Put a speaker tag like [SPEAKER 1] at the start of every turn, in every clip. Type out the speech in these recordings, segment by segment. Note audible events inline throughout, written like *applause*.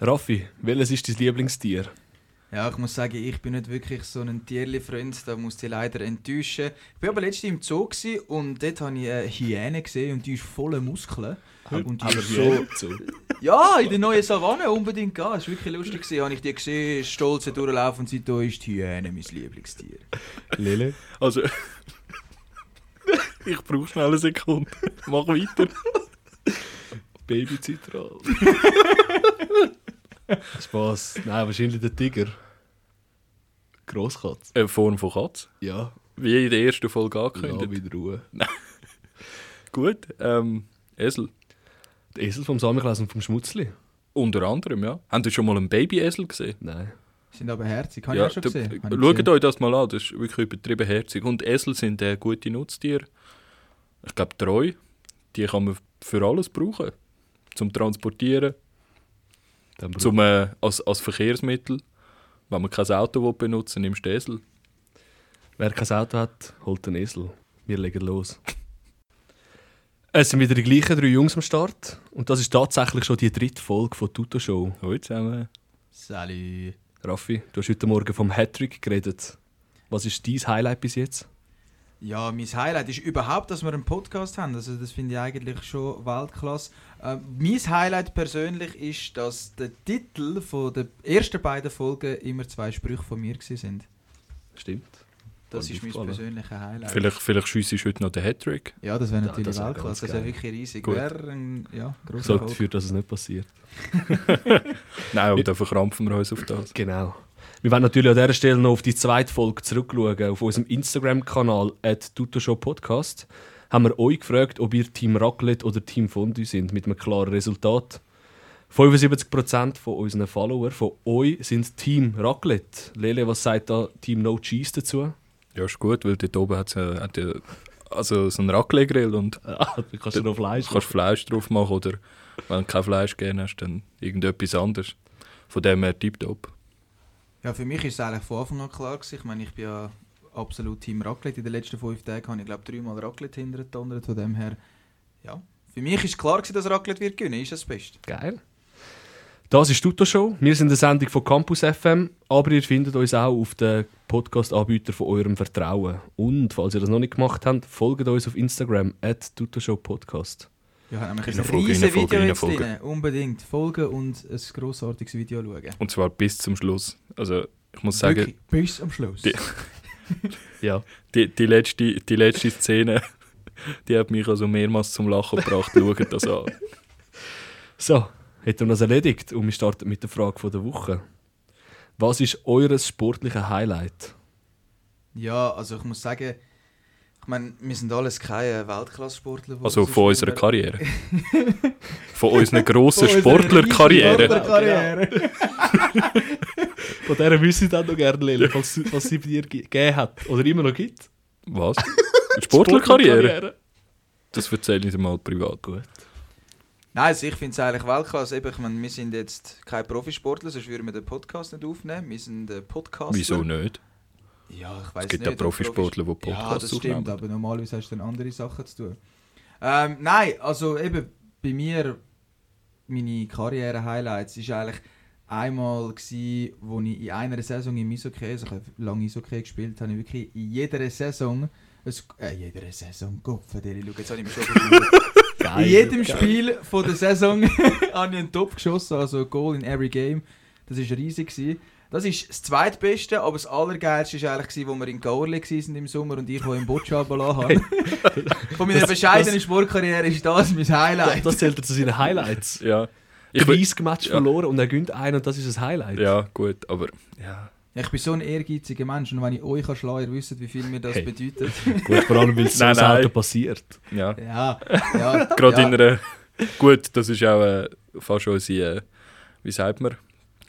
[SPEAKER 1] Raffi, welches ist dein Lieblingstier?
[SPEAKER 2] Ja, ich muss sagen, ich bin nicht wirklich so ein Tierli-Freund, da muss ich leider enttäuschen. Ich war aber letztens im Zoo und dort habe ich eine Hyäne gesehen und die ist voller Muskeln. Und die
[SPEAKER 1] Aber
[SPEAKER 2] ist
[SPEAKER 1] so.
[SPEAKER 2] so... Ja, in der neuen Savanne unbedingt gehen. Das war wirklich lustig. Gewesen. Habe ich die gesehen, stolz durchlaufen und seitdem ist die Hyäne mein Lieblingstier.
[SPEAKER 1] Lele?
[SPEAKER 3] Also. *laughs* ich brauche schnell eine Sekunde. Mach weiter.
[SPEAKER 1] Babyzitral. *laughs* *laughs* Spaß. Nein, wahrscheinlich der Tiger. Grosskatz.
[SPEAKER 3] Eine Form von Katz.
[SPEAKER 1] Ja,
[SPEAKER 3] Wie in der ersten Folge
[SPEAKER 1] ja
[SPEAKER 3] angekündigt.
[SPEAKER 1] wieder Ruhe. *laughs*
[SPEAKER 3] Gut. Ähm, Esel.
[SPEAKER 1] Der Esel vom Samichlaus und vom Schmutzli?
[SPEAKER 3] Unter anderem, ja. Habt ihr schon mal einen Babyesel gesehen?
[SPEAKER 1] Nein.
[SPEAKER 2] Sind aber herzig. Habe
[SPEAKER 3] ja,
[SPEAKER 2] ich auch schon gesehen.
[SPEAKER 3] Schaut euch das mal an, das ist wirklich übertrieben herzig. Und Esel sind äh, gute Nutztiere. Ich glaube, treu. Die kann man für alles brauchen. Zum Transportieren, zum, äh, als, als Verkehrsmittel. Wenn man kein Auto will benutzen nimmst du Esel.
[SPEAKER 1] Wer kein Auto hat, holt den Esel. Wir legen los. *laughs* Es sind wieder die gleichen drei Jungs am Start. Und das ist tatsächlich schon die dritte Folge von Tuto Show.
[SPEAKER 3] Hallo zusammen.
[SPEAKER 2] Salut.
[SPEAKER 1] Raffi, du hast heute Morgen vom Hattrick geredet. Was ist dein Highlight bis jetzt?
[SPEAKER 2] Ja, mein Highlight ist überhaupt, dass wir einen Podcast haben. Also das finde ich eigentlich schon Weltklasse. Ähm, mein Highlight persönlich ist, dass der Titel von der ersten beiden Folgen immer zwei Sprüche von mir sind.
[SPEAKER 1] Stimmt.
[SPEAKER 2] Das ist mein persönlicher Highlight.
[SPEAKER 3] Vielleicht, vielleicht schiessest du heute noch den Hattrick.
[SPEAKER 2] Ja, das wäre
[SPEAKER 1] Ja,
[SPEAKER 2] natürlich
[SPEAKER 1] das wär
[SPEAKER 2] Weltklasse. Das wäre wirklich riesig.
[SPEAKER 3] Gut.
[SPEAKER 2] Wäre ein ja,
[SPEAKER 1] Sorgt dafür, dass es nicht passiert. *laughs*
[SPEAKER 3] Nein, und dann verkrampfen wir uns auf das.
[SPEAKER 1] Genau. Wir werden natürlich an dieser Stelle noch auf die zweite Folge zurückschauen. Auf unserem Instagram-Kanal @tutoshow_podcast haben wir euch gefragt, ob ihr Team Raclette oder Team Fondue sind, mit einem klaren Resultat. 75% von unseren Followern von euch sind Team Raclette. Lele, was sagt da Team No Cheese dazu?
[SPEAKER 3] Ja, ist gut, weil dort oben hat es hat ja, also so einen Raclette-Grill und *laughs*
[SPEAKER 1] Ah, kannst du noch Fleisch
[SPEAKER 3] kannst Fleisch drauf machen oder wenn du kein Fleisch gerne hast, dann irgendetwas anderes. Von dem her tipptopp.
[SPEAKER 2] Ja, für mich ist es eigentlich von Anfang an klar gewesen. Ich meine, ich bin ja absolut Team Raclette. In den letzten fünf Tagen habe ich, glaube dreimal Raclette hintergedonnert. Von dem her, ja. Für mich ist klar gewesen, dass Raclette wird gewinnen. Ist das Beste.
[SPEAKER 1] Geil. Das ist Tuto Show. Wir sind eine Sendung von Campus FM, aber ihr findet uns auch auf den Podcast-Anbieter von eurem Vertrauen. Und falls ihr das noch nicht gemacht habt, folgt uns auf Instagram at Podcast.
[SPEAKER 2] Ja, haben nämlich ein
[SPEAKER 3] reinfolgen,
[SPEAKER 2] Video jetzt drin. Unbedingt folgen und ein grossartiges Video schauen.
[SPEAKER 3] Und zwar bis zum Schluss. Also ich muss sagen,
[SPEAKER 2] Wirklich, bis am Schluss.
[SPEAKER 3] Die- *laughs*
[SPEAKER 1] Ja.
[SPEAKER 3] die, die, letzte, die letzte Szene, *laughs* die hat mich also mehrmals zum Lachen gebracht. Schaut das an. *laughs*
[SPEAKER 1] So, hätten wir das erledigt und wir starten mit der Frage von der Woche. Was ist eures sportliche Highlight?
[SPEAKER 2] Ja, also ich muss sagen, ich meine, wir sind alles keine Weltklasse-Sportler.
[SPEAKER 3] Also
[SPEAKER 2] so *laughs*
[SPEAKER 3] von unserer
[SPEAKER 2] spielen.
[SPEAKER 3] Karriere. Von unserer grossen Sportlerkarriere.
[SPEAKER 2] Sportlerkarriere. *laughs*
[SPEAKER 1] Von der wüsste ich dann noch gerne, Lele, was, was sie bei dir ge- gegeben hat oder immer noch gibt.
[SPEAKER 3] Was? Sportlerkarriere? Das erzähle ich dir mal privat.
[SPEAKER 1] Gut.
[SPEAKER 2] Nein, also ich finde es eigentlich Weltklasse. Eben, Ich meine, wir sind jetzt keine Profisportler, sonst würden wir den Podcast nicht aufnehmen. Wir sind äh, Podcaster.
[SPEAKER 3] Wieso nicht?
[SPEAKER 2] Ja, ich weiß
[SPEAKER 3] Es gibt
[SPEAKER 2] nicht.
[SPEAKER 3] ja Profisportler, die
[SPEAKER 2] Ja,
[SPEAKER 3] Podcasts
[SPEAKER 2] das stimmt,
[SPEAKER 3] aufnehmen.
[SPEAKER 2] aber normalerweise hast du dann andere Sachen zu tun. Ähm, nein, also eben bei mir, meine Karriere-Highlights ist eigentlich einmal gsi, wo ich in einer Saison im Eishockey, also ich habe lange Eishockey gespielt, habe ich wirklich in jeder Saison, äh, jeder Saison, Gott, verdammt, schau, jetzt habe ich mich schon verschluckt. *laughs* In jedem Spiel von der Saison *laughs* habe ich einen Top geschossen, also ein Goal in every game. Das war riesig. Gewesen. Das ist das zweitbeste, aber das allergeilste war eigentlich, wo wir in Gaurli waren im Sommer und ich, wo im Boccia belassen habe. *laughs* Von meiner
[SPEAKER 1] Das-
[SPEAKER 2] bescheidenen
[SPEAKER 1] das-
[SPEAKER 2] Sportkarriere ist das mein Highlight.
[SPEAKER 1] Das zählt zu seinen Highlights.
[SPEAKER 3] Ja. Ich will,
[SPEAKER 1] 30 Match
[SPEAKER 3] ja.
[SPEAKER 1] verloren und er gönnt einen und das ist ein Highlight.
[SPEAKER 3] ja, gut, aber ja.
[SPEAKER 2] Ich bin so ein ehrgeiziger Mensch und wenn ich euch schlagen kann, ihr wisst, wie viel mir das
[SPEAKER 1] Hey.
[SPEAKER 2] bedeutet. *laughs*
[SPEAKER 1] Gut, vor allem, weil es so *laughs*
[SPEAKER 3] Nein, nein.
[SPEAKER 1] selten passiert.
[SPEAKER 3] ja.
[SPEAKER 2] ja, ja.
[SPEAKER 3] Gerade
[SPEAKER 2] ja.
[SPEAKER 3] in einer. Gut, das ist auch äh, fast unsere. Äh, wie sagt man?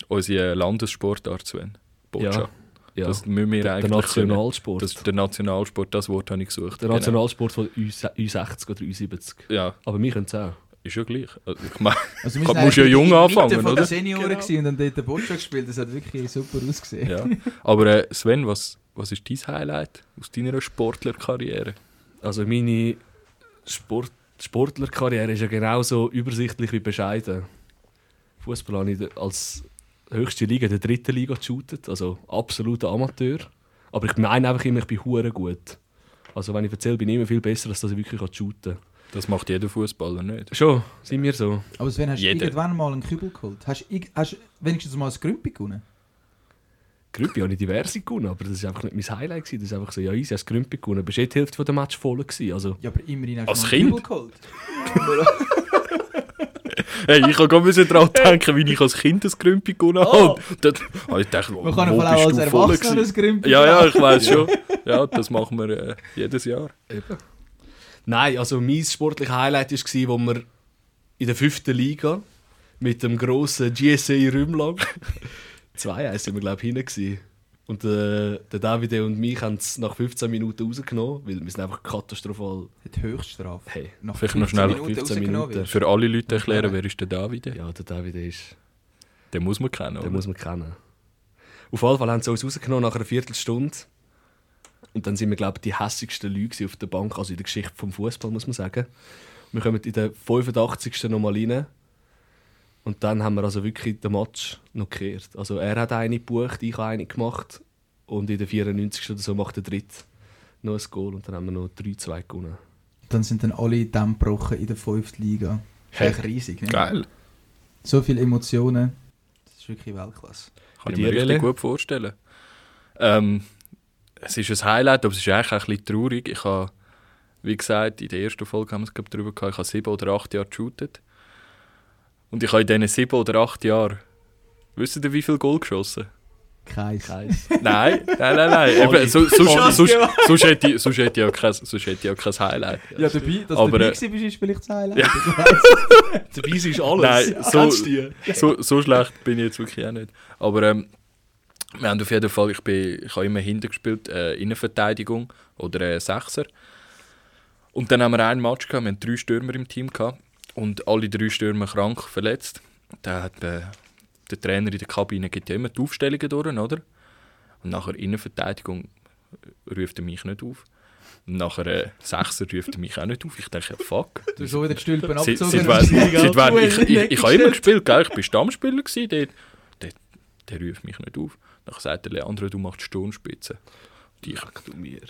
[SPEAKER 3] Unsere Landessportart, Sven. Boccia.
[SPEAKER 1] Ja.
[SPEAKER 3] Das müssen wir
[SPEAKER 1] der, der
[SPEAKER 3] eigentlich. können.
[SPEAKER 1] Nationalsport.
[SPEAKER 3] Das ist der Nationalsport, das Wort habe ich gesucht.
[SPEAKER 1] der Nationalsport von U- U60 oder U70.
[SPEAKER 3] Genau. Ja,
[SPEAKER 1] Aber wir können es auch.
[SPEAKER 3] ist ja gleich. Also, ich meine, *laughs*
[SPEAKER 2] Also sind
[SPEAKER 3] musst ja jung
[SPEAKER 2] der Mitte
[SPEAKER 3] anfangen,
[SPEAKER 2] von
[SPEAKER 3] oder?
[SPEAKER 2] den Senioren
[SPEAKER 1] Genau.
[SPEAKER 2] und dann dort den Boccia gespielt. Das hat wirklich super ausgesehen.
[SPEAKER 3] ja. Aber äh, Sven, was, was ist dein Highlight aus deiner Sportlerkarriere?
[SPEAKER 1] Also meine Sport Sportlerkarriere ist ja genauso übersichtlich wie bescheiden. Fußball habe ich als höchste Liga der dritten Liga geshootet, also absoluter Amateur. Aber ich meine einfach immer, ich bin hure gut. Also wenn ich erzähle, bin ich immer viel besser, als dass ich wirklich shooten kann.
[SPEAKER 3] Das macht jeder Fußballer nicht.
[SPEAKER 1] Schon, sind wir so.
[SPEAKER 2] Aber Sven, hast du irgendwann mal einen Kübel geholt? Hast du hast du wenigstens mal ein Grümpi gewonnen?
[SPEAKER 1] Grümpi habe ich diverse gewonnen, aber das war einfach nicht mein Highlight. Gewesen. Das ist einfach so, ja, easy, als Grümpi gewonnen. Aber es war eh die Hälfte der Match voll. Gewesen. Also,
[SPEAKER 2] Ja, aber immerhin hast
[SPEAKER 3] Als
[SPEAKER 2] du mal
[SPEAKER 3] Kind?
[SPEAKER 2] einen Kübel geholt. *laughs* *laughs*
[SPEAKER 3] Hey, ich habe gerade daran denken, wie ich als Kind das Grümpi gewonnen habe.
[SPEAKER 2] Oh.
[SPEAKER 3] Dort habe ich gedacht, wo,
[SPEAKER 2] Man kann auch als Erwachsener ein Grümpi
[SPEAKER 3] Ja, ja, ich weiß schon. Ja, das machen wir äh, jedes Jahr.
[SPEAKER 1] Nein, also mein sportliches Highlight war, wo wir in der fünften Liga mit dem grossen GSA Rümlang *laughs* 2-1 sind wir, glaube ich, gewesen. Und äh, der Davide und mich haben es nach 15 Minuten rausgenommen, weil wir sind einfach katastrophal.
[SPEAKER 2] Die Höchststrafe.
[SPEAKER 1] Hey,
[SPEAKER 2] Nach
[SPEAKER 3] Vielleicht noch
[SPEAKER 2] 15
[SPEAKER 3] schnell
[SPEAKER 2] Minuten
[SPEAKER 1] 15
[SPEAKER 2] rausgenommen
[SPEAKER 1] Minuten.
[SPEAKER 3] Für alle Leute erklären, wer ist der Davide?
[SPEAKER 1] ja, der Davide ist...
[SPEAKER 3] Den muss man kennen,
[SPEAKER 1] Den
[SPEAKER 3] oder?
[SPEAKER 1] muss man kennen. Auf jeden Fall haben sie uns rausgenommen nach einer Viertelstunde. Und dann sind wir, glaube ich, die hässigsten Leute auf der Bank, also in der Geschichte vom Fußball, muss man sagen. Wir kommen in der 85. nochmal rein. Und dann haben wir also wirklich den Match noch gekehrt. Also er hat eine gebucht, ich habe eine gemacht. Und in der 94. oder so macht der Dritte noch ein Goal. Und dann haben wir noch 3-2 gewonnen.
[SPEAKER 2] Dann sind dann alle Dämme gebrochen in der fünften Liga. Das ist
[SPEAKER 3] Hey.
[SPEAKER 2] echt riesig, ne?
[SPEAKER 3] Geil.
[SPEAKER 2] So viele Emotionen. Das ist wirklich Weltklasse.
[SPEAKER 3] Kann ich mir richtig gut vorstellen. Ähm, es ist ein Highlight, aber es ist eigentlich auch ein bisschen traurig. Ich habe, wie gesagt, in der ersten Folge haben wir es glaub, darüber gehabt, ich habe sieben oder acht Jahre geshootet. Und ich habe in diesen sieben oder acht Jahren, wisst ihr, wie viel Goal geschossen?
[SPEAKER 2] Keins.
[SPEAKER 1] Keins. *laughs*
[SPEAKER 3] Nein, nein, nein, nein. Eben, so, sonst, sonst, sonst, hätte ich, sonst, hätte ich auch kein, sonst hätte ich auch kein Highlight.
[SPEAKER 2] Ja, dabei, dass
[SPEAKER 3] Aber,
[SPEAKER 2] du dabei
[SPEAKER 3] äh,
[SPEAKER 2] gewesen bist, ist vielleicht das Highlight.
[SPEAKER 3] Ja. *laughs*
[SPEAKER 1] Dabei ist alles.
[SPEAKER 3] Nein, so- so, so schlecht bin ich jetzt wirklich auch nicht. Aber ähm, wir haben auf jeden Fall, ich, bin, ich habe immer hinten gespielt, äh, Innenverteidigung oder äh, Sechser. Und dann haben wir einen Match gehabt, wir hatten drei Stürmer im Team gehabt und alle drei Stürmer krank, verletzt. Da hat äh, der Trainer in der Kabine gibt ja immer die Aufstellungen durch, oder? Und nachher Innenverteidigung äh, ruft er mich nicht auf. Und nachher äh, Sechser ruft er mich auch nicht auf. Ich denke, ja, fuck.
[SPEAKER 2] Du so wieder die Stülpen abgezogen.
[SPEAKER 3] seit, wann- ich, ich,
[SPEAKER 2] Ecke
[SPEAKER 3] ich habe immer gespielt, gell? ich war Stammspieler, gewesen, der, der, der ruft mich nicht auf. Dann sagt der Leandro, du machst Sturmspitze. Und ich,
[SPEAKER 1] du mir.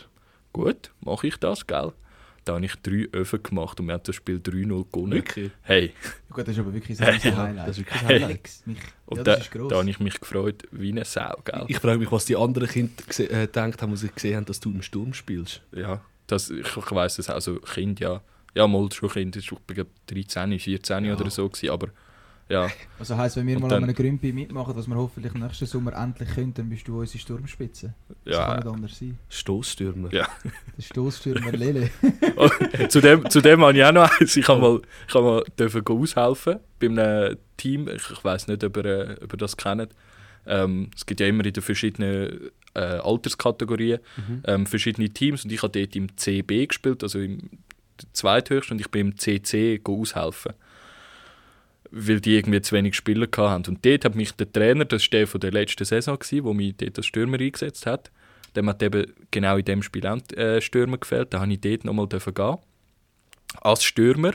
[SPEAKER 3] gut, mache ich das, gell? Da habe ich drei Öfen gemacht und wir haben das Spiel 3-0 gewonnen.
[SPEAKER 1] Wirklich?
[SPEAKER 3] Hey,
[SPEAKER 2] Gut, das ist aber wirklich *laughs* ein
[SPEAKER 3] Ja,
[SPEAKER 2] Highlight.
[SPEAKER 1] das ist wirklich ein
[SPEAKER 3] Hey.
[SPEAKER 1] Highlight.
[SPEAKER 3] Und
[SPEAKER 2] ja,
[SPEAKER 3] da,
[SPEAKER 2] das ist gross.
[SPEAKER 3] da habe ich mich gefreut wie eine Sau, gell?
[SPEAKER 1] Ich frage mich, was die anderen Kinder äh, gedacht haben, als sie gesehen haben, dass du im Sturm spielst.
[SPEAKER 3] Ja, das, ich, ich weiss das auch so, Kind, ja. Ja, mal schon Kind, war ich glaube 13, 14
[SPEAKER 1] Ja.
[SPEAKER 3] oder so, gewesen, aber ja.
[SPEAKER 2] Also heisst, wenn wir
[SPEAKER 3] Und
[SPEAKER 2] mal
[SPEAKER 3] dann-
[SPEAKER 2] an einem Grümpi mitmachen, was wir hoffentlich nächsten Sommer endlich können, dann bist du unsere Sturmspitze. Das kann
[SPEAKER 3] ja.
[SPEAKER 2] nicht anders sein.
[SPEAKER 1] Stoßstürmer.
[SPEAKER 3] Ja.
[SPEAKER 2] Der Stoßstürmer Lele. *laughs*
[SPEAKER 3] zu, dem, zu dem habe ich auch noch eins. Ich habe mal, ich habe mal dürfen aushelfen bei einem Team. Ich, ich weiß nicht, ob ihr, äh, ob ihr das kennt. Ähm, es gibt ja immer in den verschiedenen äh, Alterskategorien
[SPEAKER 1] Mhm.
[SPEAKER 3] ähm, verschiedene Teams und ich habe dort im CB gespielt, also im zweithöchsten und ich bin im CC aushelfen. Weil die irgendwie zu wenig Spieler hatten. Und dort hat mich der Trainer, das war der von der letzten Saison, der mich dort als Stürmer eingesetzt hat, dem hat eben genau in dem Spiel auch äh, Stürmer gefällt. Da habe ich dort nochmal gehen. Als Stürmer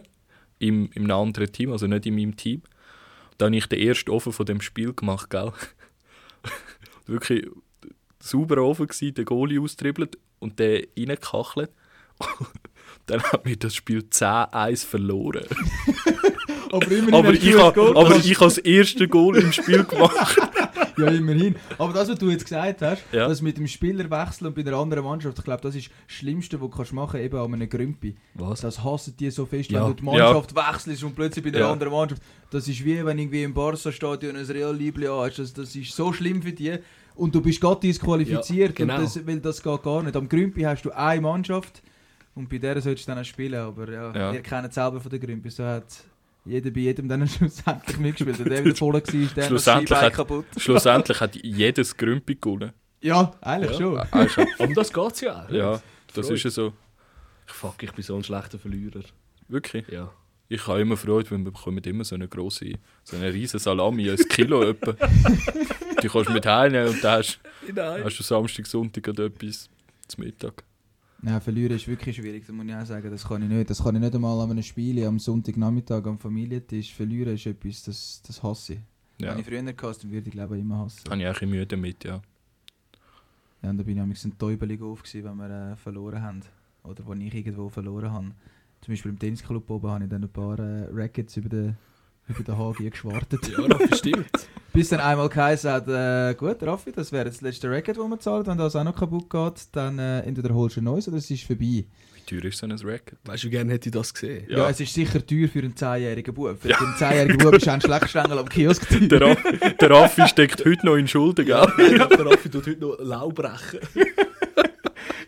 [SPEAKER 3] im, in einem anderen Team, also nicht in meinem Team. Da habe ich den ersten Ofen von dem Spiel gemacht, gell? *laughs* Wirklich sauber Ofen gewesen, den Goalie austribbelt und der reingekachelt. *laughs* Dann hat mir das Spiel 10-1 verloren. *laughs*
[SPEAKER 2] Aber immerhin
[SPEAKER 3] Aber ich habe
[SPEAKER 2] Goal
[SPEAKER 3] aber
[SPEAKER 2] gemacht.
[SPEAKER 3] ich habe das erste Goal im Spiel gemacht. *laughs*
[SPEAKER 2] Ja, immerhin. Aber das, was du jetzt gesagt hast,
[SPEAKER 3] Ja.
[SPEAKER 2] das mit dem Spielerwechsel und bei einer anderen Mannschaft, ich glaube, das ist das Schlimmste, was du kannst machen kannst, eben an einem Grümpi.
[SPEAKER 1] Was?
[SPEAKER 2] Das hassen die so fest,
[SPEAKER 1] Ja.
[SPEAKER 2] wenn du die Mannschaft wechselst und plötzlich bei einer
[SPEAKER 3] Ja.
[SPEAKER 2] anderen Mannschaft. Das ist wie wenn irgendwie im Barca-Stadion ein Real Liebling hast. Das, das ist so schlimm für die. Und du bist gerade disqualifiziert,
[SPEAKER 1] Ja, genau.
[SPEAKER 2] und das, weil das geht gar nicht. Am Grümpi hast du eine Mannschaft und bei der solltest du dann auch spielen. Aber ja,
[SPEAKER 3] Ja.
[SPEAKER 2] ihr kennt es selber von den Grümpi. So hat jeder bei jedem dann *laughs* schlussendlich mitgespielt. Und der wieder voll war, der
[SPEAKER 3] Schlussendlich hat-
[SPEAKER 2] kaputt.
[SPEAKER 3] Schlussendlich hat *laughs* jedes Grümpi gewonnen.
[SPEAKER 2] Ja, eigentlich
[SPEAKER 1] Ja.
[SPEAKER 2] schon.
[SPEAKER 3] Also, *laughs*
[SPEAKER 1] Um das geht es ja auch.
[SPEAKER 3] ja, das
[SPEAKER 1] Freude.
[SPEAKER 3] ist ja so.
[SPEAKER 1] Fuck, ich bin so ein schlechter Verlierer.
[SPEAKER 3] Wirklich.
[SPEAKER 1] Ja.
[SPEAKER 3] Ich habe immer Freude, wenn wir bekommen immer so eine grosse, so eine riesen Salami, ein Kilo etwa. Die kannst du mit heimnehmen und dann hast, hast du Samstag, Sonntag oder etwas zum Mittag.
[SPEAKER 2] Ja, verlieren ist wirklich schwierig, das muss ich auch sagen. Das kann ich nicht. Das kann ich nicht einmal an einem Spiel am Sonntagnachmittag am Familientisch. Verlieren ist etwas, das, das hasse ich.
[SPEAKER 3] Ja,
[SPEAKER 2] Wenn ich früher gehasst dann würde ich glaube ich immer hassen.
[SPEAKER 3] habe ich auch ein Mühe damit, ja.
[SPEAKER 2] Ja, und da bin ich amigs ein Täubelig auf, gewesen, wenn wir äh, verloren haben. Oder wenn ich irgendwo verloren habe. Zum Beispiel im Tennisclub oben habe ich dann ein paar äh, Rackets über den, über den *laughs* geschwartet.
[SPEAKER 1] Ja, Raffi, stimmt. *laughs*
[SPEAKER 2] Bis dann einmal geheißen hat, äh, gut Raffi, das wäre das letzte Racket, das wir zahlen. Wenn das auch noch kaputt geht, dann äh, entweder holst du ein neues oder es ist vorbei.
[SPEAKER 3] Wie teuer ist so ein Racket?
[SPEAKER 1] Weißt du, wie gerne hätte ich das gesehen?
[SPEAKER 2] Ja,
[SPEAKER 3] Ja.
[SPEAKER 2] es ist sicher teuer für einen 10-jährigen Bub. Für einen 10-jährigen Bub ist auch ein Schleckstängel am Kiosk teuer.
[SPEAKER 3] Der, Raff- der Raffi steckt heute noch in Schulden, gell?
[SPEAKER 1] ich glaube, der Raffi tut heute noch Lau brechen.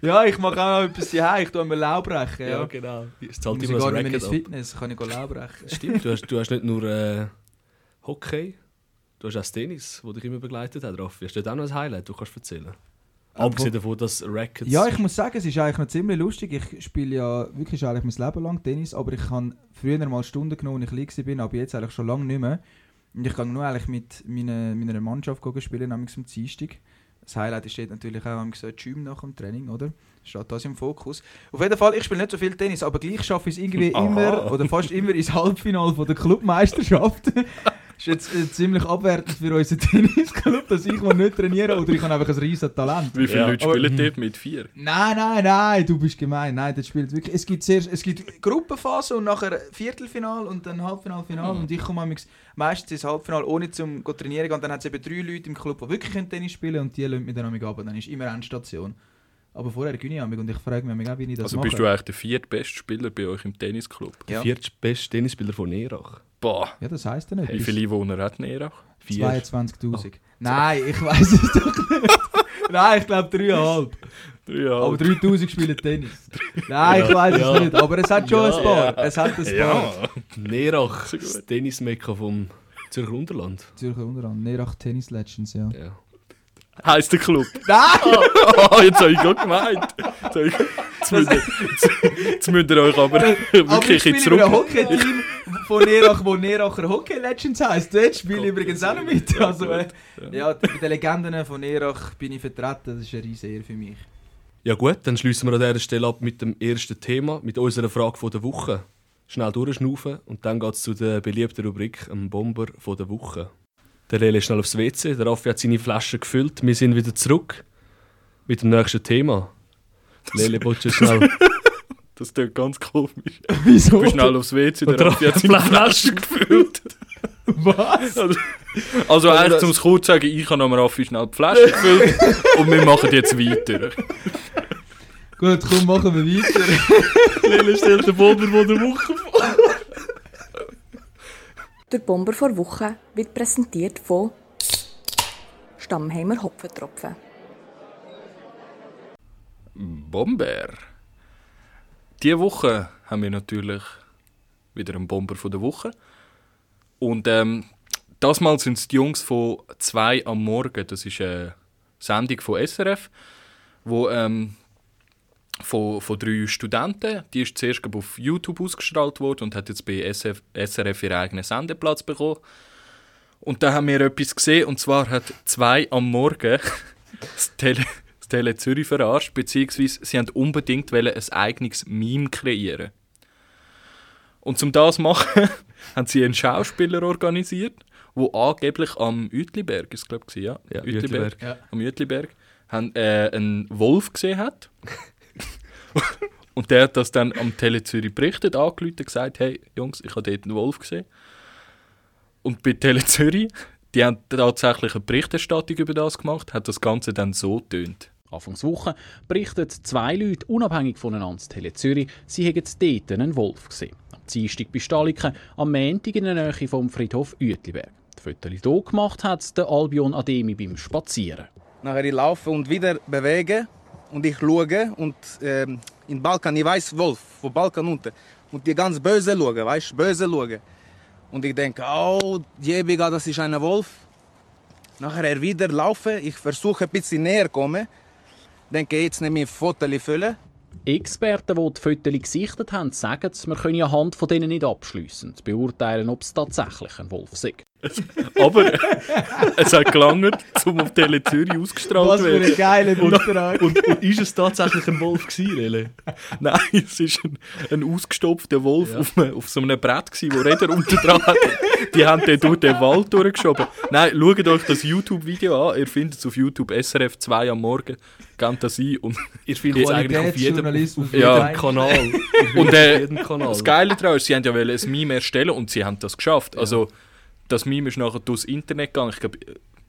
[SPEAKER 2] Ja, ich mache auch noch etwas hier. Ich tue mir Lau brechen. Ja,
[SPEAKER 1] genau. Es
[SPEAKER 2] Ich
[SPEAKER 1] zahlt
[SPEAKER 2] muss
[SPEAKER 1] immer
[SPEAKER 2] gar
[SPEAKER 1] das
[SPEAKER 2] nicht mehr ins. Fitness, kann ich Lau brechen.
[SPEAKER 1] Stimmt, du hast, du hast nicht nur äh, Hockey, du hast auch das Tennis, das dich immer begleitet hat, Raffi. Hast du dort auch noch ein Highlight, du kannst erzählen? Abgesehen davon, dass Rackets...
[SPEAKER 2] Ja, ich muss sagen, es ist eigentlich noch ziemlich lustig. Ich spiele ja wirklich eigentlich mein Leben lang Tennis, aber ich habe früher mal Stunden genommen, als ich klein war, aber jetzt eigentlich schon lange nicht mehr. Und ich kann nur eigentlich mit meiner, meiner Mannschaft spielen, nämlich am Dienstag. Das Highlight steht natürlich auch am Gym nach dem Training, oder? Steht das im Fokus. Auf jeden Fall, ich spiele nicht so viel Tennis, aber gleich schaffe ich es irgendwie
[SPEAKER 3] Aha.
[SPEAKER 2] immer oder fast immer ins Halbfinale von der Clubmeisterschaft. *laughs* ist jetzt äh, ziemlich abwertend für unseren *laughs* Tennisclub, dass ich mal nicht trainiere oder ich habe einfach ein riesen Talent.
[SPEAKER 3] Wie viele
[SPEAKER 1] Ja,
[SPEAKER 3] Leute
[SPEAKER 2] aber-
[SPEAKER 3] spielen dort mit? Vier?
[SPEAKER 2] Nein, nein, nein, du bist gemein. Nein, das spielt wirklich. Es gibt zuerst, es gibt Gruppenphase und nachher Viertelfinal und dann Halbfinal, Final
[SPEAKER 3] Mhm.
[SPEAKER 2] und ich komme amigs meistens ins Halbfinal ohne zum go trainieren gehen. Und dann hat es eben drei Leute im Club, die wirklich Tennis spielen und die lassen mich dann amig ab. Und dann ist immer Endstation. Aber vorher gewinne ich und ich frage mich auch, wie ich das
[SPEAKER 3] Also
[SPEAKER 2] mache.
[SPEAKER 3] bist du eigentlich der viertbeste Spieler bei euch im Tennisclub?
[SPEAKER 2] ja.
[SPEAKER 1] Viertbeste Tennisspieler von Nerach.
[SPEAKER 3] Boah,
[SPEAKER 2] ja, das heisst ja nicht.
[SPEAKER 3] wie viele Einwohner hat Nerach?
[SPEAKER 1] Vier.
[SPEAKER 2] 22'000. Nein, ich weiß es doch nicht. *laughs* Nein, ich glaube 3,5.
[SPEAKER 3] Ja,
[SPEAKER 2] Aber 3000 spielen Tennis. Nein, ich weiß
[SPEAKER 1] Ja.
[SPEAKER 2] es nicht. Aber es hat schon
[SPEAKER 1] Ja.
[SPEAKER 2] ein paar. Es hat ein paar.
[SPEAKER 3] ja.
[SPEAKER 1] Nerach,
[SPEAKER 3] gut.
[SPEAKER 1] das Tennismekka vom Zürcher Unterland.
[SPEAKER 2] Zürcher Unterland. Nerach Tennis Legends, ja.
[SPEAKER 1] Ja.
[SPEAKER 3] Heißt der Club?
[SPEAKER 2] Nein!
[SPEAKER 3] Oh, *laughs* jetzt habe ich gerade gemeint. Jetzt, ich, müsst ihr, jetzt, müsst ihr euch aber *laughs*
[SPEAKER 2] Aber ich
[SPEAKER 3] wirklich
[SPEAKER 2] in einem
[SPEAKER 3] zurück.
[SPEAKER 2] Hockey-Team von Nerach, wo Neracher Hockey Legends heisst. Dort spiele ich übrigens auch noch mit. Also, äh, ja, bei den Legenden von Nerach bin ich vertreten. Das ist eine riesige Ehre für mich.
[SPEAKER 1] ja gut, dann schließen wir an dieser Stelle ab mit dem ersten Thema, mit unserer Frage von der Woche. Schnell durchschnaufen und dann geht es zu der beliebten Rubrik «Am Bomber von der Woche». Der Lele ist schnell aufs WC, der Raffi hat seine Flasche gefüllt. Wir sind wieder zurück mit dem nächsten Thema. Lele, willst du *laughs* schnell...
[SPEAKER 3] Das klingt ganz komisch.
[SPEAKER 2] Wieso?
[SPEAKER 3] Ich bin schnell aufs WC, der Raffi hat seine Flasche gefüllt. *laughs*
[SPEAKER 2] Was?
[SPEAKER 3] Also, also eigentlich, um es kurz zu sagen, ich habe am Raffi schnell die Flasche gefüllt *laughs* und wir machen jetzt weiter.
[SPEAKER 2] Gut, komm, machen wir weiter.
[SPEAKER 1] Lele stellt den Bomber von der Woche vor.
[SPEAKER 4] Der Bomber vor Woche wird präsentiert von Stammheimer Hopfentropfen.
[SPEAKER 3] Bomber. Diese Woche haben wir natürlich wieder einen Bomber von der Woche. Und ähm, das Mal sind es die Jungs von 2 am Morgen. Das ist eine Sendung von SRF, wo ähm, von, von drei Studenten, die ist zuerst auf YouTube ausgestrahlt worden und hat jetzt bei SF, SRF ihren eigenen Sendeplatz bekommen. Und da haben wir etwas gesehen, und zwar hat 2 am Morgen *laughs* das Tele, das Tele Zürich verarscht, beziehungsweise sie haben unbedingt ein eigenes Meme kreieren. Und zum das zu machen, *laughs* haben sie einen Schauspieler organisiert, wo angeblich am Uetliberg, ist glaube ich, ja,
[SPEAKER 1] Ja,
[SPEAKER 3] Uetliberg,
[SPEAKER 1] Uetliberg.
[SPEAKER 2] Ja.
[SPEAKER 3] am Uetliberg, haben, äh, einen Wolf gesehen hat. *laughs* und der hat das dann am Tele Zürich berichtet, angerufen und gesagt, hey Jungs, ich habe dort einen Wolf gesehen. Und bei Tele Zürich, die haben tatsächlich eine Berichterstattung über das gemacht, hat das Ganze dann so tönt.
[SPEAKER 5] Anfangswoche berichten zwei Leute unabhängig voneinander Tele Zürich, sie hätten dort einen Wolf gesehen. Am Dienstag bei Staliken, am Montag in der Nähe vom Friedhof Uetliberg. Die Fotos hier gemacht hat der Albion Ademi beim Spazieren.
[SPEAKER 6] Nachher ich laufe und wieder bewege und ich schaue und ähm, in Balkan, ich weiß Wolf, von Balkan unten. Und die ganz böse schauen, weißt böse schauen. Und ich denke, oh, jebiga, das ist ein Wolf. Nachher er wieder laufe, ich versuche ein bisschen näher kommen. Denke, jetzt nehme ich ein Foto füllen.
[SPEAKER 5] Experten, die die Fotos gesichtet haben, sagen, man könne anhand von denen nicht abschliessend beurteilen, ob es tatsächlich ein Wolf sei. *laughs*
[SPEAKER 3] Aber es hat gelangt, um auf Tele Zürich ausgestrahlt
[SPEAKER 2] Was
[SPEAKER 3] zu
[SPEAKER 2] für
[SPEAKER 3] werden.
[SPEAKER 2] ein geiler Beitrag.
[SPEAKER 1] Und, und ist es tatsächlich ein Wolf gewesen, Rele?
[SPEAKER 3] Nein, es war ein, ein ausgestopfter Wolf
[SPEAKER 1] Ja.
[SPEAKER 3] auf, einem, auf so einem Brett, gewesen, wo Räder unten dran hat. Die haben den durch den Wald durchgeschoben. Nein, schaut euch das YouTube-Video an. Ihr findet es auf YouTube SRF 2 am Morgen. Gebt das ein. Und,
[SPEAKER 1] Ihr findet es eigentlich auf jedem, auf
[SPEAKER 3] Ja.
[SPEAKER 1] Kanal.
[SPEAKER 3] Und, äh, das Geile daran ist, sie haben ja ein Meme erstellen und sie haben das geschafft. Also, das Meme ist nachher durchs Internet gegangen. Ich glaube,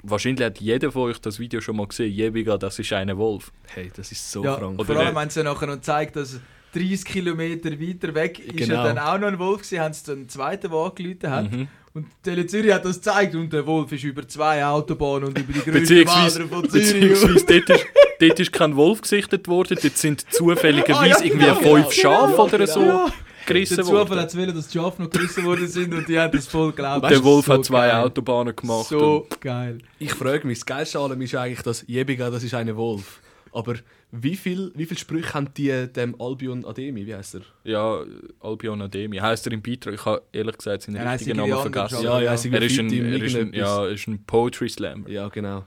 [SPEAKER 3] wahrscheinlich hat jeder von euch das Video schon mal gesehen. Jebiga, das ist eine Wolf.
[SPEAKER 1] Hey, das ist so
[SPEAKER 2] Ja,
[SPEAKER 1] krank.
[SPEAKER 2] vor allem haben sie nachher noch gezeigt, dass 30 Kilometer weiter weg ist
[SPEAKER 1] Genau.
[SPEAKER 2] ja dann auch noch ein Wolf gewesen, haben sie dann einen zweiten, angerufen hat.
[SPEAKER 3] Mhm.
[SPEAKER 2] Und Tele Zürich hat das gezeigt und der Wolf ist über zwei Autobahnen und über die grünen Wälder von Zürich.
[SPEAKER 3] beziehungsweise dort, ist, dort ist kein Wolf gesichtet worden, dort sind *laughs* zufälligerweise
[SPEAKER 2] Ah, ja,
[SPEAKER 3] irgendwie
[SPEAKER 2] genau,
[SPEAKER 3] fünf
[SPEAKER 2] genau.
[SPEAKER 3] Schafe oder so
[SPEAKER 2] Ja.
[SPEAKER 3] Gerissen
[SPEAKER 2] Der Zufall
[SPEAKER 3] worden.
[SPEAKER 2] hat es wollen, dass die Schafe noch gerissen worden sind und die haben das voll geglaubt.
[SPEAKER 3] Und der Wolf
[SPEAKER 2] so
[SPEAKER 3] hat zwei
[SPEAKER 2] geil.
[SPEAKER 3] Autobahnen gemacht.
[SPEAKER 2] So geil.
[SPEAKER 1] Ich frage mich, das Geilste an allem ist eigentlich, dass Jebiga, das ist eine Wolf. Aber wie viel, wie viel Sprüche haben die dem Albion Ademi, wie heißt er?
[SPEAKER 3] ja, Albion Ademi heisst er im Beitrag. Ich habe ehrlich gesagt seinen
[SPEAKER 2] Ja,
[SPEAKER 3] richtigen Namen vergessen.
[SPEAKER 1] Ja, ja,
[SPEAKER 2] ja.
[SPEAKER 1] sie
[SPEAKER 3] Er ist ein, er ist ein, ja, er ist ein Poetry Slammer.
[SPEAKER 1] Ja, genau.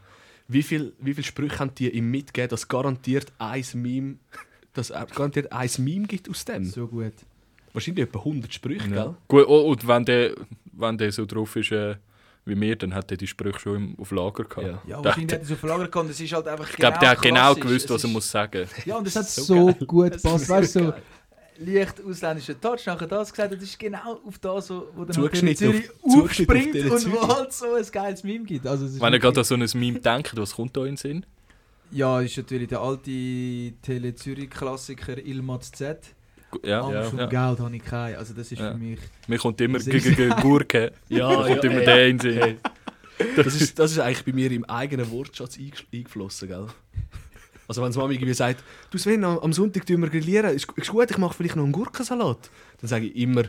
[SPEAKER 1] Wie viel, wie viel Sprüche haben die ihm mitgegeben, dass garantiert ein Meme, dass er garantiert ein Meme gibt aus dem?
[SPEAKER 2] So gut.
[SPEAKER 1] Wahrscheinlich etwa 100 Sprüche,
[SPEAKER 3] Ja.
[SPEAKER 1] gell?
[SPEAKER 3] Gut, und wenn der, wenn der so drauf ist äh, wie mir, dann hat er die Sprüche schon im, auf Lager gehabt.
[SPEAKER 1] Ja.
[SPEAKER 2] Ja,
[SPEAKER 3] Der-
[SPEAKER 2] wahrscheinlich hat er so verlagert gehabt. Es ist halt einfach
[SPEAKER 3] Ich glaube, der hat genau
[SPEAKER 2] klassisch.
[SPEAKER 3] gewusst,
[SPEAKER 2] Es
[SPEAKER 3] was er muss sagen
[SPEAKER 2] Ja, und es hat
[SPEAKER 1] So
[SPEAKER 2] so, gut
[SPEAKER 1] Es
[SPEAKER 2] gepasst. Weißt du, so leicht ausländischer Touch, nachher das gesagt, das ist genau auf das, wo wo dann
[SPEAKER 1] Zugeschnitten
[SPEAKER 2] halt
[SPEAKER 1] auf-
[SPEAKER 2] Zürich
[SPEAKER 1] zugeschnitten auf
[SPEAKER 2] aufspringt
[SPEAKER 1] Tele
[SPEAKER 2] und wo halt so ein geiles Meme gibt. Also, es ist
[SPEAKER 3] Wenn ihr gerade an so ein Meme denkt, was kommt da in den Sinn?
[SPEAKER 2] Ja, ist natürlich der alte Tele Zürich-Klassiker Ilmaz Z.
[SPEAKER 3] Ja,
[SPEAKER 2] Angst
[SPEAKER 3] ja.
[SPEAKER 2] um Geld habe ich keine. Also das ist
[SPEAKER 3] Ja.
[SPEAKER 2] für mich...
[SPEAKER 3] Mir kommt immer Gurke. *laughs*
[SPEAKER 1] Ja,
[SPEAKER 3] Da kommt immer der in Sinn.
[SPEAKER 1] Das, ist, das ist eigentlich bei mir im eigenen Wortschatz eingeflossen, gell? Also wenn Mami irgendwie sagt, du Sven, am, Sonntag tun wir grillieren, ist, ist gut, ich mache vielleicht noch einen Gurkensalat. Dann sage ich immer,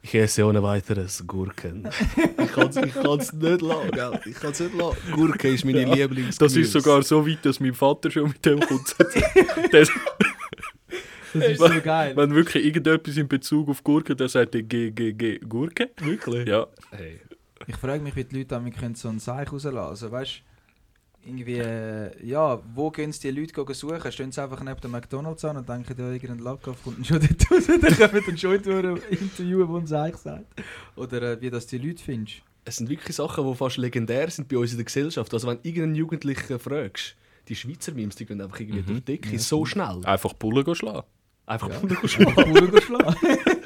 [SPEAKER 1] ich esse ohne weiteres Gurken. *laughs* ich kann es ich kann's nicht lassen, gell? Ich kann es nicht lassen. Gurke ist meine
[SPEAKER 3] Ja,
[SPEAKER 1] Lieblings.
[SPEAKER 3] Das ist sogar so weit, dass mein Vater schon mit dem kommt. *laughs* das,
[SPEAKER 2] ist so geil.
[SPEAKER 3] wenn wirklich irgendetwas in Bezug auf Gurke, dann sagt er G, G, G, Gurke.
[SPEAKER 1] Wirklich?
[SPEAKER 3] Ja.
[SPEAKER 1] Hey.
[SPEAKER 2] Ich frage mich, wie die Leute damit können so einen Seich rauslassen Also weißt irgendwie, äh, ja, wo gehen sie die Leute suchen? Stehen sie einfach neben dem McDonalds an und denken, ja, irgendein Labkauf kommt dann schon dort raus, dann können wir dann schon interviewen, wo ein Seich sagt. Oder äh, wie das die Leute findest.
[SPEAKER 1] Es sind wirklich Sachen, die fast legendär sind bei uns in der Gesellschaft. Also wenn irgendeinen Jugendlichen fragst, die Schweizer Memes, die gehen einfach irgendwie durch die Decke, so schnell.
[SPEAKER 3] Einfach Bullen schlagen.
[SPEAKER 1] Einfach
[SPEAKER 2] Ja.
[SPEAKER 1] ja.
[SPEAKER 2] Einfach Bauern schlagen.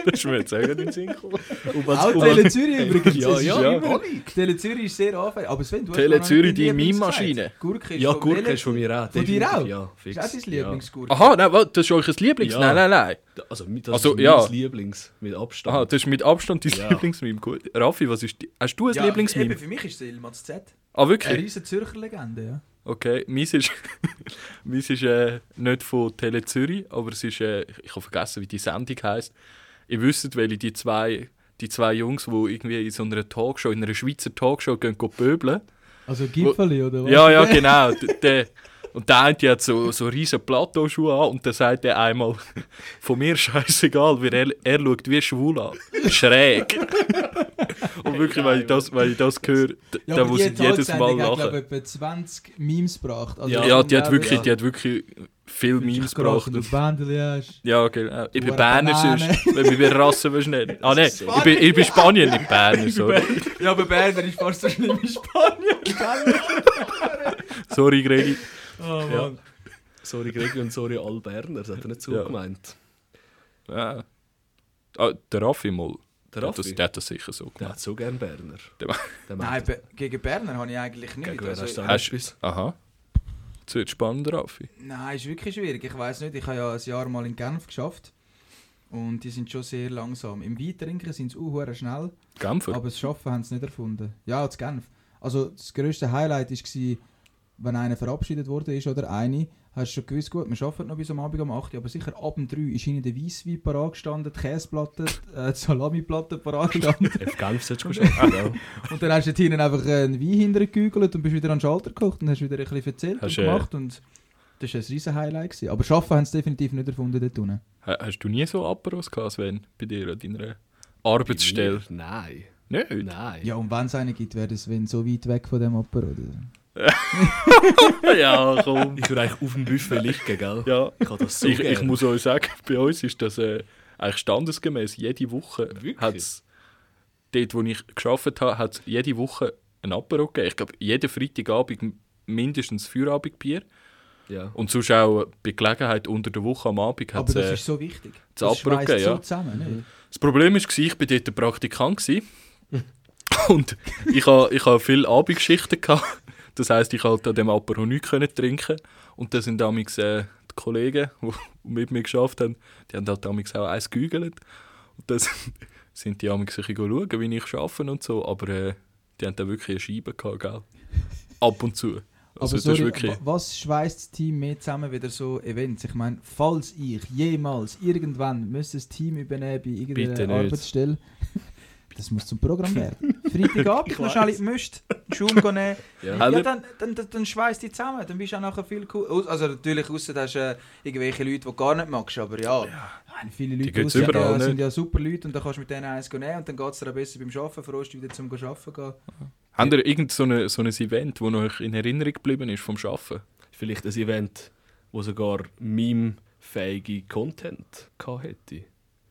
[SPEAKER 3] Das ist mir jetzt auch in den Sinn gekommen.
[SPEAKER 2] Auch Tele Zürich übrigens.
[SPEAKER 1] Ja,
[SPEAKER 2] es ist
[SPEAKER 1] ja,
[SPEAKER 2] immer-. Tele Zürich ist sehr anfällig. Aber Sven, du hast
[SPEAKER 3] Tele Zürich,
[SPEAKER 2] nicht
[SPEAKER 3] die Meme-Maschine.
[SPEAKER 2] Gurke ist
[SPEAKER 1] Ja,
[SPEAKER 2] von
[SPEAKER 1] Gurke ist von mir auch.
[SPEAKER 2] Von dir auch?
[SPEAKER 1] Ja, fix.
[SPEAKER 2] Ist auch dein
[SPEAKER 1] Ja.
[SPEAKER 2] Lieblingsgurke?
[SPEAKER 3] Aha, nein, was, das ist euch ein Lieblings?
[SPEAKER 1] Ja.
[SPEAKER 3] Nein, nein, nein.
[SPEAKER 1] Also, mit- das
[SPEAKER 3] Also,
[SPEAKER 1] ist
[SPEAKER 3] ja.
[SPEAKER 1] mein Lieblings, mit Abstand.
[SPEAKER 3] Aha, das ist mit Abstand dein
[SPEAKER 1] Ja.
[SPEAKER 3] Lieblingsmeme. Gut. Raffi, was ist die? Hast du ein
[SPEAKER 2] Ja,
[SPEAKER 3] Lieblingsmeme?
[SPEAKER 2] Für mich ist es Ilmaz Z.
[SPEAKER 3] Ah,
[SPEAKER 2] Eine
[SPEAKER 3] wirklich?
[SPEAKER 2] riesen Zürcher Legende, ja.
[SPEAKER 3] Okay, meins ist, *laughs* meins ist äh, nicht von Tele Zürich, aber es ist, äh, ich habe vergessen, wie die Sendung heisst. Ihr wisst, welche die zwei, die zwei Jungs, die irgendwie in so einer Talkshow, in einer Schweizer Talkshow gehen, gehen pöbeln.
[SPEAKER 2] Also Gipfeli, oder was?
[SPEAKER 3] Ja, ja, genau. Der, und der eine hat so, so riesen Plateauschuhe an und dann sagt er einmal, *laughs* von mir scheißegal, weil er, er schaut wie schwul an. Schräg. *laughs* und wirklich, weil ich das, weil ich das höre,
[SPEAKER 2] Ja,
[SPEAKER 3] da
[SPEAKER 2] aber
[SPEAKER 3] muss ich jedes Mal
[SPEAKER 2] glaube
[SPEAKER 3] lachen.
[SPEAKER 2] ich, etwa 20 Memes gebracht. Also
[SPEAKER 1] Ja,
[SPEAKER 3] Ja, die hat wirklich, die hat wirklich viel Memes gebracht.
[SPEAKER 2] Du Bändeli hast.
[SPEAKER 3] Ja, genau. Ich bin Berner sonst, wenn wir Rassen verschneiden. Ah nein, ich bin, ich bin Spanier, nicht Berner, sorry.
[SPEAKER 2] Ja, aber Berner ist fast so schlimm wie Spanien. gell?
[SPEAKER 3] Sorry, Gregi. *laughs*
[SPEAKER 2] oh,
[SPEAKER 1] Ja.
[SPEAKER 2] Mann.
[SPEAKER 1] Sorry Gregi und sorry all Berner, das hat er nicht so
[SPEAKER 3] Ja.
[SPEAKER 1] gemeint.
[SPEAKER 3] Ja. Ah, der Raffi mal.
[SPEAKER 1] Der
[SPEAKER 3] Der hat, das,
[SPEAKER 1] Raffi,
[SPEAKER 3] der hat das sicher so
[SPEAKER 1] der
[SPEAKER 3] gemacht.
[SPEAKER 1] hat so gern Berner.
[SPEAKER 3] Der- *laughs*
[SPEAKER 1] Der
[SPEAKER 2] Nein, be gegen Berner habe ich eigentlich nicht.
[SPEAKER 1] Gegen wer hast du
[SPEAKER 2] Also,
[SPEAKER 3] Hast-
[SPEAKER 1] etwas?
[SPEAKER 3] Aha. Jetzt wird spannend, Raffi.
[SPEAKER 2] nein, ist wirklich schwierig. Ich weiß nicht, ich habe ja ein Jahr mal in Genf geschafft. Und die sind schon sehr langsam. Im Weintrinken sind sie auch schnell.
[SPEAKER 3] Genfer?
[SPEAKER 2] Aber das Schaffen haben sie nicht erfunden. Ja, zu Genf. Also das grösste Highlight war, wenn einer verabschiedet wurde ist oder eine, hast du schon gewusst, gut, wir arbeiten noch bis am Abend um 8 Uhr, aber sicher ab um 3 ist ihnen der Weisswein parat gestanden, die Käseplatte, äh, die Salamiplatte parat gestanden.
[SPEAKER 1] F Genf solltest du schaffen, *laughs* ja.
[SPEAKER 2] und dann hast du dort hinten einfach einen Wein hintergekügelt und bist wieder an den Schalter gekocht und hast wieder ein bisschen erzählt
[SPEAKER 3] Hast,
[SPEAKER 2] und
[SPEAKER 3] äh,
[SPEAKER 2] gemacht. Und das war ein riesen Highlight. Gewesen. Aber Schaffen haben sie definitiv nicht erfunden dort unten.
[SPEAKER 3] Ha- Hast du nie so Aperos gehabt, Sven, bei dir an deiner Arbeitsstelle?
[SPEAKER 1] Nein.
[SPEAKER 3] Nicht?
[SPEAKER 1] Nein.
[SPEAKER 2] Ja, und wenn es einen gibt, wäre das wenn so weit weg von dem Apero. oder? *laughs*
[SPEAKER 3] ja, komm.
[SPEAKER 1] Ich würde eigentlich auf dem Buffet liegen, gell?
[SPEAKER 3] Ja.
[SPEAKER 1] Ich habe das so
[SPEAKER 3] Ich, ich muss euch sagen, bei uns ist das äh, eigentlich standesgemäß. Jede Woche hat es, dort wo ich gearbeitet habe, hat es jede Woche ein Apero gegeben. Ich glaube, jeden Freitagabend mindestens Feierabendbier.
[SPEAKER 1] Ja.
[SPEAKER 3] Und sonst auch bei Gelegenheit unter der Woche am Abend hat
[SPEAKER 2] Aber
[SPEAKER 3] es
[SPEAKER 2] das
[SPEAKER 3] äh,
[SPEAKER 2] ist so wichtig.
[SPEAKER 3] das Apero
[SPEAKER 2] schweißt
[SPEAKER 3] gegeben,
[SPEAKER 2] so
[SPEAKER 3] ja.
[SPEAKER 2] zusammen, nicht?
[SPEAKER 3] Das Problem war, ich war dort der Praktikant. *laughs* Und ich hatte ich ha viele Abendschichten. gehabt. Das heisst, ich konnte an dem Apero nichts können trinken. Und dann sind damals äh, die Kollegen, *laughs* die mit mir geschafft haben, die haben halt damals auch eins geügelt. Und dann *laughs* sind die damals ein schauen, wie ich arbeite und so. Aber äh, die haben da wirklich eine Scheibe gehabt, gell? Ab und zu.
[SPEAKER 2] Aber
[SPEAKER 3] Also das
[SPEAKER 2] sorry,
[SPEAKER 3] wirklich...
[SPEAKER 2] wa- was schweißt das Team mehr zusammen wieder so Events? Ich meine, falls ich jemals irgendwann müsste das Team übernehmen bei irgendeiner. Arbeitsstelle, *laughs* das muss zum Programm werden. Freitagabend, *laughs* noch schnell in die Müsst, Schaum nehmen.
[SPEAKER 1] Ja.
[SPEAKER 2] Ja,
[SPEAKER 3] Eller-
[SPEAKER 2] dann, dann, dann, dann schweißt die zusammen, dann bist du auch nachher viel cool. Also natürlich, außer du hast äh, irgendwelche Leute, die du gar nicht magst, aber ja, Nein, viele Leute draussen sind,
[SPEAKER 3] überall,
[SPEAKER 2] ja,
[SPEAKER 3] nicht?
[SPEAKER 2] sind ja super Leute und dann kannst du mit denen eins nehmen und dann geht es dir besser beim Arbeiten, frohst du wieder zum Arbeiten gehen.
[SPEAKER 3] Habt ihr irgend so, eine, so ein Event, das euch in Erinnerung geblieben ist vom Arbeiten?
[SPEAKER 1] Vielleicht ein Event, wo sogar meme-fähige Content hätte.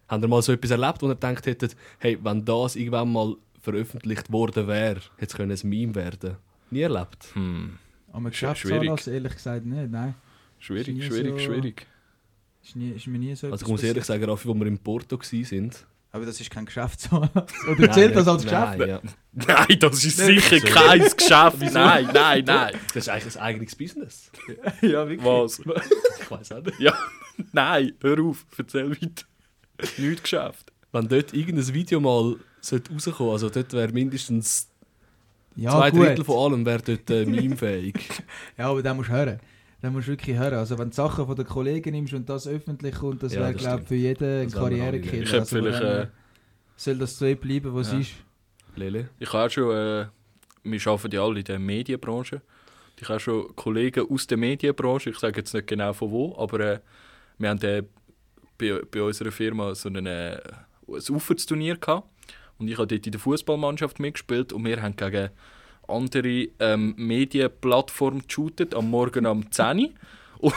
[SPEAKER 1] Habt ihr mal so etwas erlebt, wo ihr gedacht hättet, hey, wenn das irgendwann mal veröffentlicht worden wäre, hätte es können ein Meme werden Nie erlebt.
[SPEAKER 3] Hm.
[SPEAKER 2] Aber
[SPEAKER 3] Sch- schwierig.
[SPEAKER 2] Geschäftsanlass ehrlich gesagt nicht, nein.
[SPEAKER 3] Schwierig, schwierig,
[SPEAKER 2] so-
[SPEAKER 3] schwierig.
[SPEAKER 2] Ist, nie, ist mir nie so
[SPEAKER 1] Also ich muss ehrlich sagen, Raffi, wo wir in Porto waren.
[SPEAKER 2] Aber das ist kein Geschäftsanlass. *laughs* Oder zählt das als Geschäft?
[SPEAKER 1] Nein, ja.
[SPEAKER 3] Nein, das ist sicher
[SPEAKER 1] So.
[SPEAKER 3] kein Geschäft. Nein, nein, nein.
[SPEAKER 1] Das ist eigentlich ein eigenes Business. *laughs*
[SPEAKER 2] ja, wirklich.
[SPEAKER 3] Was? *laughs*
[SPEAKER 1] Ich weiß auch nicht.
[SPEAKER 3] Ja, nein, hör auf, erzähl weiter. Nicht Geschäft.
[SPEAKER 1] Wenn dort irgendein Video mal sollte rauskommen also dort wäre mindestens
[SPEAKER 2] Ja,
[SPEAKER 1] zwei
[SPEAKER 2] gut.
[SPEAKER 1] Drittel von allem wäre dort äh, meme-fähig. *laughs*
[SPEAKER 2] Ja, aber den musst du hören. Den musst du wirklich hören. Also wenn du Sachen von den Kollegen nimmst und das öffentlich kommt, das
[SPEAKER 1] Ja,
[SPEAKER 2] wäre, glaube ich, für jeden. Karrierekiller.
[SPEAKER 3] Ich
[SPEAKER 2] Also,
[SPEAKER 3] vielleicht, äh,
[SPEAKER 2] soll das so bleiben, was
[SPEAKER 3] ja.
[SPEAKER 2] es ist.
[SPEAKER 1] Lele.
[SPEAKER 3] Ich habe auch schon, äh, wir arbeiten ja alle in der Medienbranche. Ich habe schon Kollegen aus der Medienbranche, ich sage jetzt nicht genau von wo, aber äh, wir haben äh, bei, bei unserer Firma so einen, äh, ein Uferturnier gehabt. Und ich habe dort in der Fußballmannschaft mitgespielt und wir haben gegen andere ähm, Medienplattformen geshootet, am Morgen um 10 Uhr. Und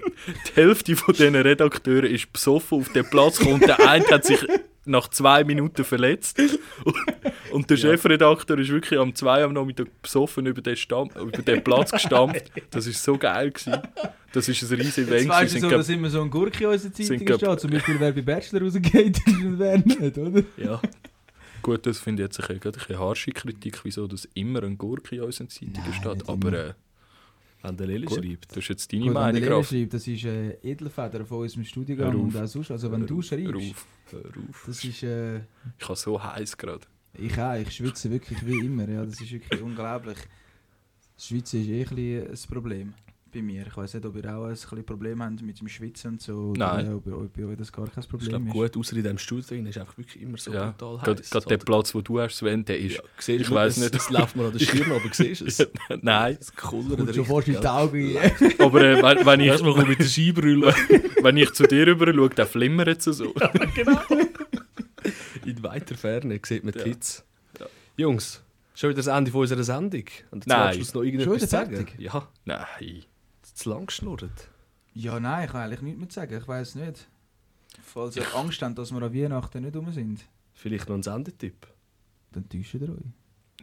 [SPEAKER 3] *laughs* die Hälfte von diesen Redakteuren ist besoffen auf den Platz gekommen und der eine hat sich nach zwei Minuten verletzt. Und, und der Chefredakteur ist wirklich am 2 am Nachmittag besoffen über den, Stamm, über den Platz gestampft. Das war so geil. Gewesen. Das ist ein riesiges
[SPEAKER 2] Jetzt
[SPEAKER 3] Event.
[SPEAKER 2] weißt du so, dass immer so ein Gurke in unserer Zeitung steht. Zum Beispiel, wer bei Bachelor rausgeht *laughs* ist und wer nicht, oder?
[SPEAKER 1] Ja.
[SPEAKER 3] Gut, das finde ich jetzt ein bisschen, gerade ein bisschen harsche Kritik, wieso dass immer ein Gurke in unseren Zeitungen steht. Aber äh,
[SPEAKER 1] Wenn der Lele schreibt.
[SPEAKER 3] das ist jetzt deine
[SPEAKER 2] Gut, wenn
[SPEAKER 3] Meinung,
[SPEAKER 2] der Lehrer
[SPEAKER 3] Graf.
[SPEAKER 2] schreibt, das ist äh, Edelfeder von unserem Studiengang
[SPEAKER 3] Hör auf.
[SPEAKER 2] und auch sonst. Also wenn du
[SPEAKER 3] Hör
[SPEAKER 2] schreibst,
[SPEAKER 3] auf, hör auf.
[SPEAKER 2] das ist... Äh,
[SPEAKER 3] Ich habe so heiß gerade.
[SPEAKER 2] ich auch, ich schwitze wirklich wie immer. Ja, das ist wirklich unglaublich. Das Schwitzen ist eh ein, ein Problem bei mir. Ich weiß nicht, ob ihr auch ein bisschen Problem habt mit dem Schwitzen und so. Oder
[SPEAKER 3] Nein.
[SPEAKER 2] äh, ob, ob bei euch das gar kein
[SPEAKER 1] Ich
[SPEAKER 2] Problem
[SPEAKER 1] glaube,
[SPEAKER 2] ist.
[SPEAKER 1] gut, außer in diesem Studio drin ist einfach wirklich immer so
[SPEAKER 3] Ja, Gerade
[SPEAKER 1] heiß.
[SPEAKER 3] gerade der Platz, wo du hast, Sven, der ist.
[SPEAKER 1] Ja, siehst
[SPEAKER 3] ich
[SPEAKER 1] du,
[SPEAKER 3] weiss
[SPEAKER 1] es-
[SPEAKER 3] nicht.
[SPEAKER 1] Es läuft mir an der Stirn, aber siehst du es? *laughs*
[SPEAKER 3] Nein,
[SPEAKER 1] Das kullert
[SPEAKER 2] schon fast in die? Augen. *laughs*
[SPEAKER 3] aber äh, wenn, wenn, ich,
[SPEAKER 1] Erstmal kommt mit der Scheibenrülle *laughs*
[SPEAKER 3] wenn ich zu dir rüber schaue, dann flimmert es so.
[SPEAKER 1] in weiter Ferne, sieht man die
[SPEAKER 3] Ja.
[SPEAKER 1] Hits.
[SPEAKER 3] Ja.
[SPEAKER 1] Jungs, schon wieder das Ende von unserer Sendung. Und zum
[SPEAKER 3] Nein.
[SPEAKER 1] Abschluss noch irgendetwas
[SPEAKER 2] Schon wieder
[SPEAKER 1] sagen?
[SPEAKER 2] fertig?
[SPEAKER 1] Ja,
[SPEAKER 3] Nein.
[SPEAKER 1] Zu lang geschnurrt.
[SPEAKER 2] Ja, nein, ich kann eigentlich nichts mehr sagen. Ich weiß nicht. Falls ihr Angst habt, dass wir an Weihnachten nicht rum sind,
[SPEAKER 1] Vielleicht noch ein Sendetipp.
[SPEAKER 2] dann täuscht ihr euch.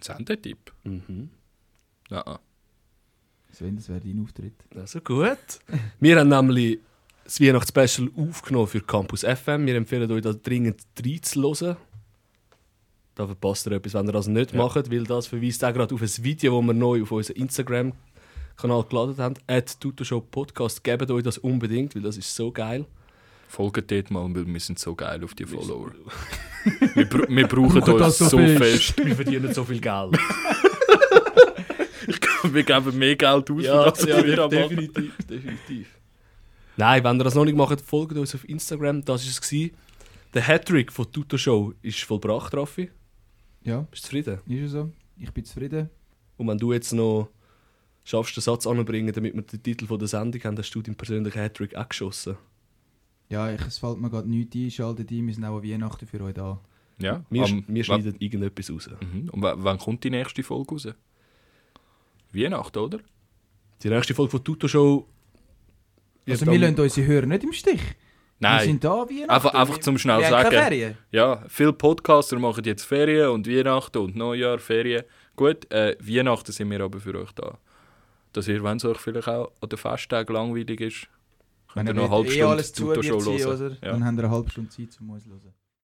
[SPEAKER 3] Sendetipp?
[SPEAKER 1] Mhm.
[SPEAKER 3] Ja.
[SPEAKER 2] Sven, das wäre dein Auftritt.
[SPEAKER 1] Also gut. *laughs* Wir haben nämlich das Weihnachtsspecial aufgenommen für Campus FM. Wir empfehlen euch da dringend reinzuhören. Da verpasst ihr etwas, wenn ihr das nicht
[SPEAKER 3] Ja.
[SPEAKER 1] macht, weil das verweist auch gerade auf ein Video, das wir neu auf unseren Instagram-Kanal geladen haben. At Tutorshow Podcast. Gebt euch das unbedingt, weil das ist so geil.
[SPEAKER 3] Folgt dort mal, weil wir sind so geil auf die Follower. wir, br wir *laughs* brauchen uns
[SPEAKER 2] das so
[SPEAKER 3] so
[SPEAKER 2] fest.
[SPEAKER 1] Wir verdienen so viel Geld.
[SPEAKER 3] wir geben mehr Geld aus,
[SPEAKER 1] ja,
[SPEAKER 3] das
[SPEAKER 1] ja,
[SPEAKER 3] wir
[SPEAKER 1] definitiv, definitiv. Nein, wenn ihr das noch nicht macht, folgt uns auf Instagram. Das war es. gewesen. Der Hattrick von Tuto Show ist vollbracht, Raffi.
[SPEAKER 2] Ja,
[SPEAKER 1] Bist du zufrieden?
[SPEAKER 2] ist ja so. Ich bin zufrieden.
[SPEAKER 1] Und wenn du jetzt noch schaffst, den Satz anzubringen, damit wir den Titel von der Sendung haben, hast du deinen persönlichen Hattrick auch geschossen.
[SPEAKER 2] Ja, ich, es fällt mir gerade nichts ein. Schaltet ein, wir sind auch an Weihnachten für euch da.
[SPEAKER 3] Ja,
[SPEAKER 1] Wir,
[SPEAKER 3] am-
[SPEAKER 1] wir schneiden irgendetwas raus.
[SPEAKER 3] Mhm. Und wa- wann kommt die nächste Folge raus? Weihnachten, oder?
[SPEAKER 1] Die nächste Folge von Tuto Show.
[SPEAKER 2] Also wir lassen unsere Hörer nicht im Stich. Wir
[SPEAKER 3] Nein.
[SPEAKER 2] sind da Weihnachten.
[SPEAKER 3] Einfach- einfach zum schnell
[SPEAKER 2] wir
[SPEAKER 3] sagen.
[SPEAKER 2] Ferien.
[SPEAKER 3] Ja, viele Podcaster machen jetzt Ferien und Weihnachten und Neujahr, Ferien. Gut, äh, Weihnachten sind wir aber für euch da. Dass ihr, wenn es euch vielleicht auch an den Festtagen langweilig ist, könnt ihr noch eine halbe
[SPEAKER 2] eh
[SPEAKER 3] Stunde
[SPEAKER 2] alles zu sein,
[SPEAKER 3] hören. Ja.
[SPEAKER 2] Dann habt ihr eine halbe Stunde Zeit, um uns zu hören.